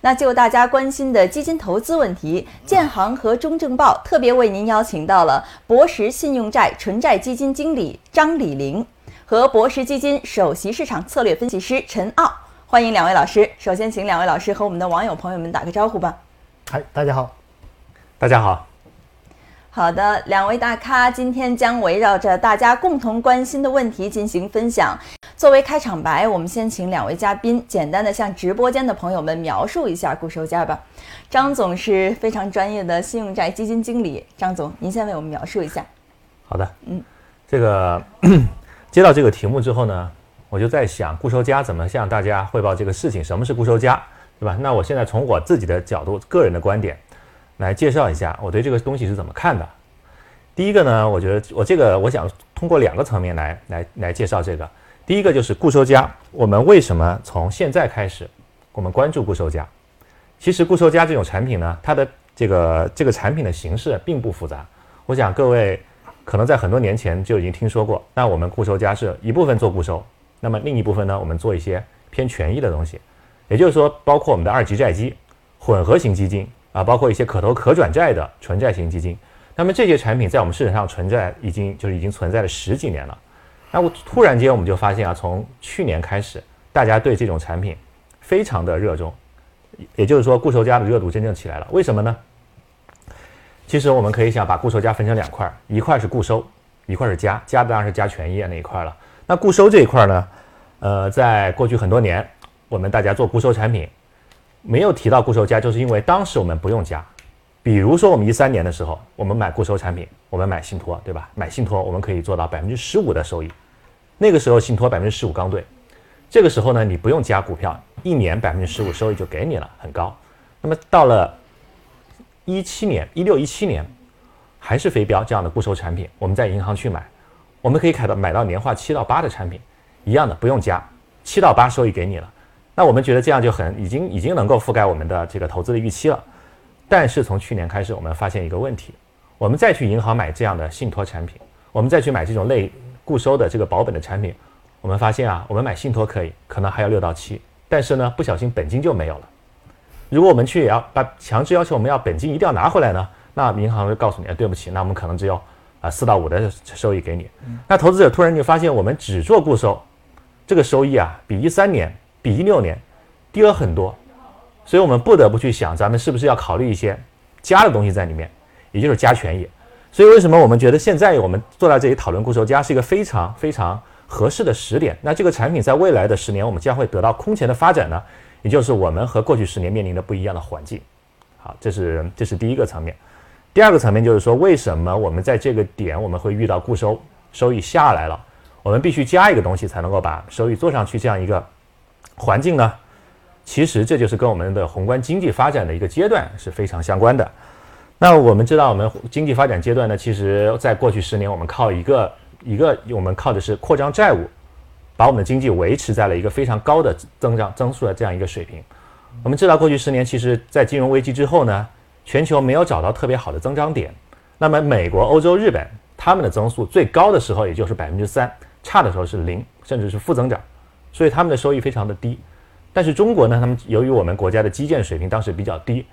那就大家关心的基金投资问题，建行和中证报特别为您邀请到了博时信用债纯债基金经理张李玲和博时基金首席市场策略分析师陈傲，欢迎两位老师。首先，请两位老师和我们的网友朋友们打个招呼吧。嗨，大家好。大家好。好的，两位大咖今天将围绕着大家共同关心的问题进行分享。作为开场白，我们先请两位嘉宾简单的向直播间的朋友们描述一下固收加吧。张总是非常专业的信用债基金经理，张总，您先为我们描述一下。好的，嗯，这个 接到这个题目之后呢，我就在想固收加怎么向大家汇报这个事情，什么是固收加，对吧？那我现在从我自己的角度、个人的观点。来介绍一下我对这个东西是怎么看的。第一个呢，我觉得我这个我想通过两个层面来来来介绍这个。第一个就是固收加，我们为什么从现在开始我们关注固收加？其实固收加这种产品呢，它的这个这个产品的形式并不复杂。我想各位可能在很多年前就已经听说过。那我们固收加是一部分做固收，那么另一部分呢，我们做一些偏权益的东西，也就是说，包括我们的二级债基、混合型基金。啊，包括一些可投可转债的纯债型基金，那么这些产品在我们市场上存在已经就是已经存在了十几年了。那我突然间我们就发现啊，从去年开始，大家对这种产品非常的热衷，也就是说固收加的热度真正起来了。为什么呢？其实我们可以想把固收加分成两块，一块是固收，一块是加，加当然是加权益那一块了。那固收这一块呢，呃，在过去很多年，我们大家做固收产品。没有提到固收加，就是因为当时我们不用加。比如说，我们一三年的时候，我们买固收产品，我们买信托，对吧？买信托，我们可以做到百分之十五的收益。那个时候信托百分之十五刚兑，这个时候呢，你不用加股票，一年百分之十五收益就给你了，很高。那么到了一七年，一六一七年，还是非标这样的固收产品，我们在银行去买，我们可以开到买到年化七到八的产品，一样的不用加，七到八收益给你了。那我们觉得这样就很已经已经能够覆盖我们的这个投资的预期了，但是从去年开始，我们发现一个问题，我们再去银行买这样的信托产品，我们再去买这种类固收的这个保本的产品，我们发现啊，我们买信托可以，可能还要六到七，但是呢，不小心本金就没有了。如果我们去也要把强制要求我们要本金一定要拿回来呢，那银行会告诉你，对不起，那我们可能只有啊四到五的收益给你。那投资者突然就发现，我们只做固收，这个收益啊，比一三年。比一六年低了很多，所以我们不得不去想，咱们是不是要考虑一些加的东西在里面，也就是加权益。所以为什么我们觉得现在我们坐在这里讨论固收加是一个非常非常合适的时点？那这个产品在未来的十年，我们将会得到空前的发展呢？也就是我们和过去十年面临的不一样的环境。好，这是这是第一个层面。第二个层面就是说，为什么我们在这个点我们会遇到固收收益下来了？我们必须加一个东西才能够把收益做上去，这样一个。环境呢，其实这就是跟我们的宏观经济发展的一个阶段是非常相关的。那我们知道，我们经济发展阶段呢，其实在过去十年，我们靠一个一个，我们靠的是扩张债务，把我们的经济维持在了一个非常高的增长增速的这样一个水平。我们知道，过去十年，其实在金融危机之后呢，全球没有找到特别好的增长点。那么，美国、欧洲、日本他们的增速最高的时候，也就是百分之三，差的时候是零，甚至是负增长。所以他们的收益非常的低，但是中国呢，他们由于我们国家的基建水平当时比较低，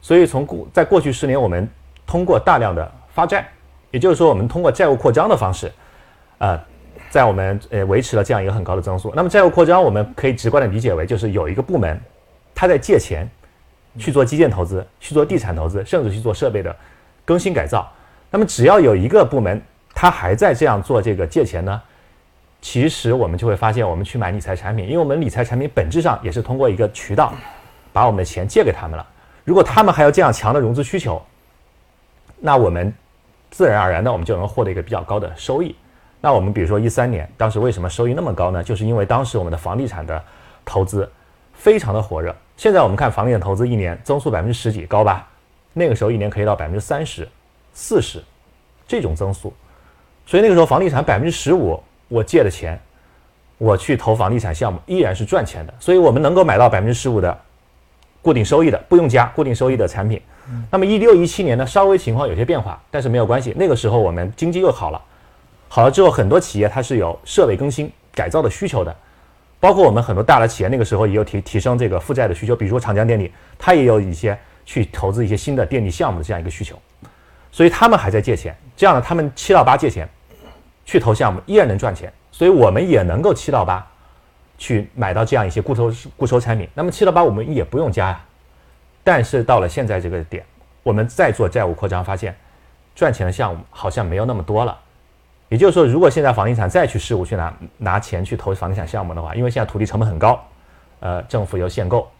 所以从过在过去十年，我们通过大量的发债，也就是说，我们通过债务扩张的方式，呃，在我们呃维持了这样一个很高的增速。那么债务扩张，我们可以直观的理解为就是有一个部门，他在借钱去做基建投资，去做地产投资，甚至去做设备的更新改造。那么只要有一个部门，他还在这样做这个借钱呢？其实我们就会发现，我们去买理财产品，因为我们理财产品本质上也是通过一个渠道，把我们的钱借给他们了。如果他们还有这样强的融资需求，那我们自然而然的我们就能获得一个比较高的收益。那我们比如说一三年，当时为什么收益那么高呢？就是因为当时我们的房地产的投资非常的火热。现在我们看房地产投资一年增速百分之十几，高吧？那个时候一年可以到百分之三十、四十这种增速，所以那个时候房地产百分之十五。我借的钱，我去投房地产项目依然是赚钱的，所以我们能够买到百分之十五的固定收益的，不用加固定收益的产品。那么一六一七年呢，稍微情况有些变化，但是没有关系，那个时候我们经济又好了，好了之后很多企业它是有设备更新改造的需求的，包括我们很多大的企业那个时候也有提提升这个负债的需求，比如说长江电力，它也有一些去投资一些新的电力项目的这样一个需求，所以他们还在借钱，这样呢，他们七到八借钱去投项目依然能赚钱，所以我们也能够七到八去买到这样一些固收固收产品，那么七到八我们也不用加呀，但是到了现在这个点，我们再做债务扩张，发现赚钱的项目好像没有那么多了。也就是说，如果现在房地产再去事务去拿拿钱去投房地产项目的话，因为现在土地成本很高，呃，政府又限购，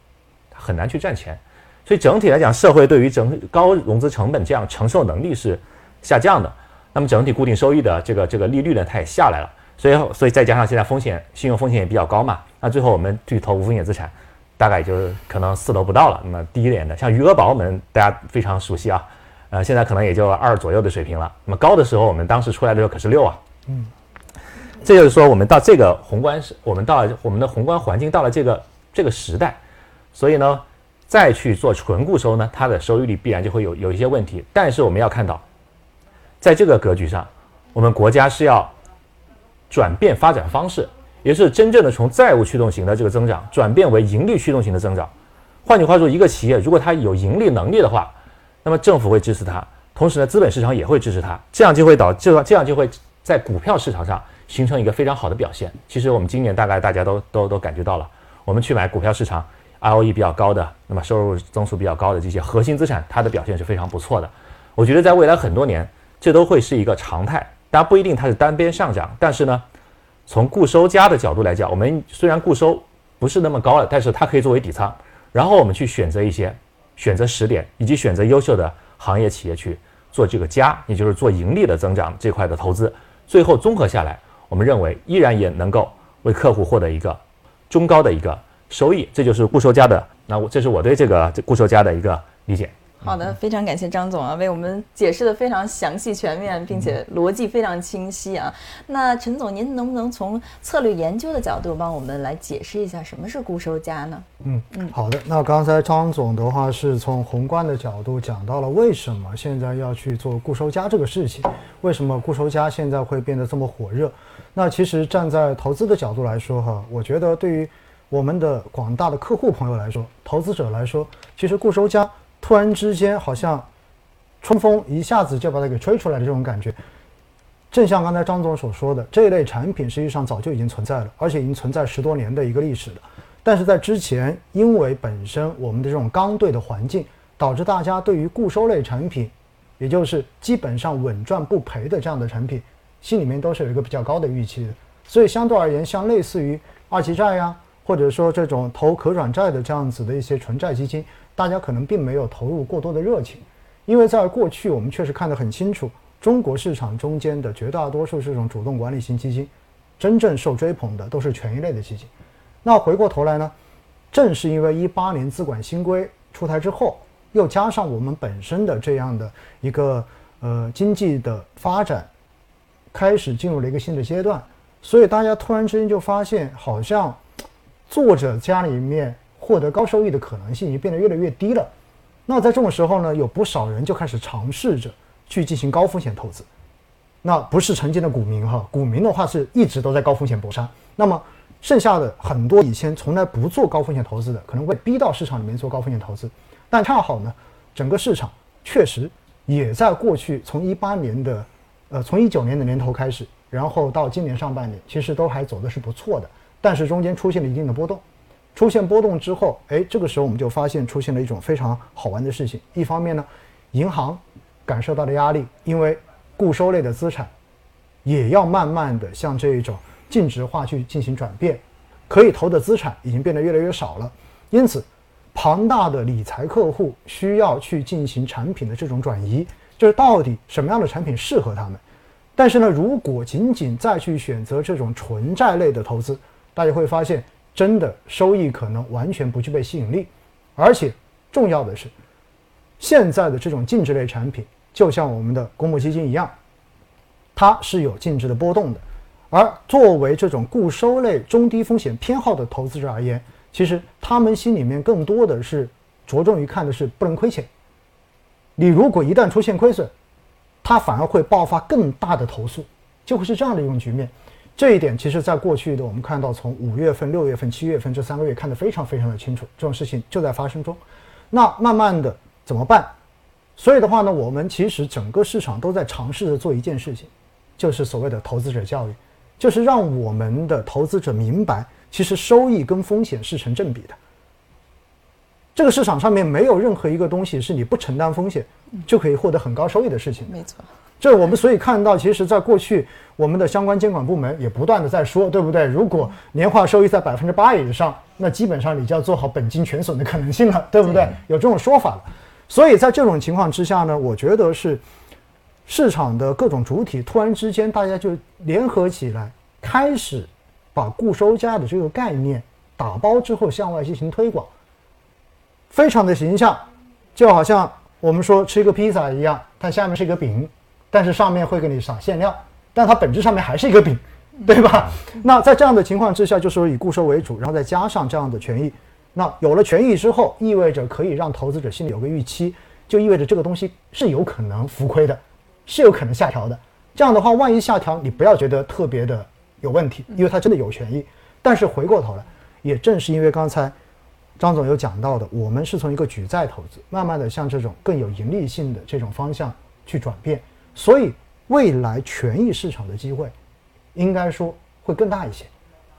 很难去赚钱。所以整体来讲，社会对于整高融资成本这样承受能力是下降的。那么整体固定收益的这个这个利率呢，它也下来了。所以所以再加上现在风险信用风险也比较高嘛，那最后我们去投无风险资产，大概就是可能四都不到了。那么低一点的，像余额宝，我们大家非常熟悉啊。呃，现在可能也就二左右的水平了。那么高的时候，我们当时出来的时候可是六啊。嗯，这就是说，我们到这个宏观是，我们到了我们的宏观环境到了这个这个时代，所以呢，再去做纯固收呢，它的收益率必然就会有有一些问题。但是我们要看到，在这个格局上，我们国家是要转变发展方式，也是真正的从债务驱动型的这个增长转变为盈利驱动型的增长。换句话说，一个企业如果它有盈利能力的话，那么政府会支持它，同时呢，资本市场也会支持它，这样就会导这这样就会在股票市场上形成一个非常好的表现。其实我们今年大概大家都都都感觉到了，我们去买股票市场 ROE 比较高的，那么收入增速比较高的这些核心资产，它的表现是非常不错的。我觉得在未来很多年，这都会是一个常态。当然不一定它是单边上涨，但是呢，从固收加的角度来讲，我们虽然固收不是那么高了，但是它可以作为底仓，然后我们去选择一些。选择时点，以及选择优秀的行业企业去做这个加，也就是做盈利的增长这块的投资，最后综合下来，我们认为依然也能够为客户获得一个中高的一个收益，这就是固收加的。那我这是我对这个固收加的一个理解。好的，非常感谢张总啊，为我们解释的非常详细全面，并且逻辑非常清晰啊。那陈总，您能不能从策略研究的角度帮我们来解释一下什么是固收加呢？嗯嗯，好的。那刚才张总的话是从宏观的角度讲到了为什么现在要去做固收加这个事情，为什么固收加现在会变得这么火热？那其实站在投资的角度来说哈，我觉得对于我们的广大的客户朋友来说，投资者来说，其实固收加。突然之间，好像春风一下子就把它给吹出来的这种感觉，正像刚才张总所说的，这一类产品实际上早就已经存在了，而且已经存在十多年的一个历史了。但是在之前，因为本身我们的这种刚兑的环境，导致大家对于固收类产品，也就是基本上稳赚不赔的这样的产品，心里面都是有一个比较高的预期的。所以相对而言，像类似于二级债呀，或者说这种投可转债的这样子的一些纯债基金。大家可能并没有投入过多的热情，因为在过去我们确实看得很清楚，中国市场中间的绝大多数这种主动管理型基金，真正受追捧的都是权益类的基金。那回过头来呢，正是因为一八年资管新规出台之后，又加上我们本身的这样的一个呃经济的发展，开始进入了一个新的阶段，所以大家突然之间就发现，好像作者家里面。获得高收益的可能性也变得越来越低了。那在这种时候呢，有不少人就开始尝试着去进行高风险投资。那不是曾经的股民哈，股民的话是一直都在高风险搏杀。那么剩下的很多以前从来不做高风险投资的，可能会逼到市场里面做高风险投资。但恰好呢，整个市场确实也在过去从一八年的，呃，从一九年的年头开始，然后到今年上半年，其实都还走的是不错的。但是中间出现了一定的波动。出现波动之后，哎，这个时候我们就发现出现了一种非常好玩的事情。一方面呢，银行感受到的压力，因为固收类的资产也要慢慢的向这一种净值化去进行转变，可以投的资产已经变得越来越少了。因此，庞大的理财客户需要去进行产品的这种转移，就是到底什么样的产品适合他们。但是呢，如果仅仅再去选择这种纯债类的投资，大家会发现。真的收益可能完全不具备吸引力，而且重要的是，现在的这种净值类产品，就像我们的公募基金一样，它是有净值的波动的。而作为这种固收类中低风险偏好的投资者而言，其实他们心里面更多的是着重于看的是不能亏钱。你如果一旦出现亏损，它反而会爆发更大的投诉，就会是这样的一种局面。这一点其实在过去的我们看到，从五月份、六月份、七月份这三个月看得非常非常的清楚，这种事情就在发生中。那慢慢的怎么办？所以的话呢，我们其实整个市场都在尝试着做一件事情，就是所谓的投资者教育，就是让我们的投资者明白，其实收益跟风险是成正比的。这个市场上面没有任何一个东西是你不承担风险就可以获得很高收益的事情。没错。这我们所以看到，其实，在过去，我们的相关监管部门也不断的在说，对不对？如果年化收益在百分之八以上，那基本上你就要做好本金全损的可能性了，对不对？有这种说法了。所以在这种情况之下呢，我觉得是市场的各种主体突然之间，大家就联合起来，开始把固收加的这个概念打包之后向外进行推广，非常的形象，就好像我们说吃一个披萨一样，它下面是一个饼。但是上面会给你撒馅料，但它本质上面还是一个饼，对吧？那在这样的情况之下，就是说以固收为主，然后再加上这样的权益，那有了权益之后，意味着可以让投资者心里有个预期，就意味着这个东西是有可能浮亏的，是有可能下调的。这样的话，万一下调，你不要觉得特别的有问题，因为它真的有权益。但是回过头来，也正是因为刚才张总有讲到的，我们是从一个举债投资，慢慢的向这种更有盈利性的这种方向去转变。所以，未来权益市场的机会，应该说会更大一些。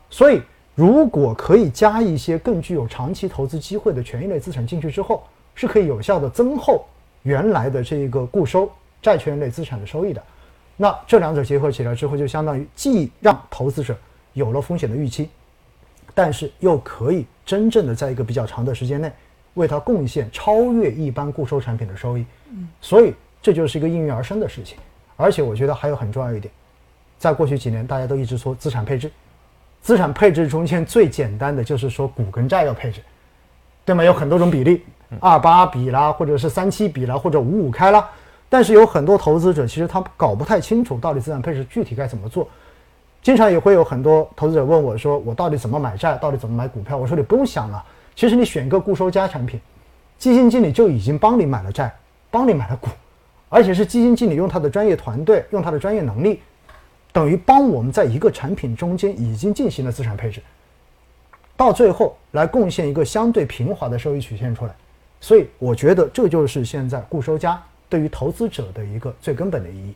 所以，如果可以加一些更具有长期投资机会的权益类资产进去之后，是可以有效的增厚原来的这一个固收债权类资产的收益的。那这两者结合起来之后，就相当于既让投资者有了风险的预期，但是又可以真正的在一个比较长的时间内，为它贡献超越一般固收产品的收益。嗯，所以。这就是一个应运而生的事情，而且我觉得还有很重要一点，在过去几年大家都一直说资产配置，资产配置中间最简单的就是说股跟债要配置，对吗？有很多种比例，二八比啦，或者是三七比啦，或者五五开啦。但是有很多投资者其实他搞不太清楚到底资产配置具体该怎么做，经常也会有很多投资者问我说我到底怎么买债，到底怎么买股票？我说你不用想了，其实你选个固收加产品，基金经理就已经帮你买了债，帮你买了股。而且是基金经理用他的专业团队，用他的专业能力，等于帮我们在一个产品中间已经进行了资产配置，到最后来贡献一个相对平滑的收益曲线出来。所以我觉得这就是现在固收加对于投资者的一个最根本的意义。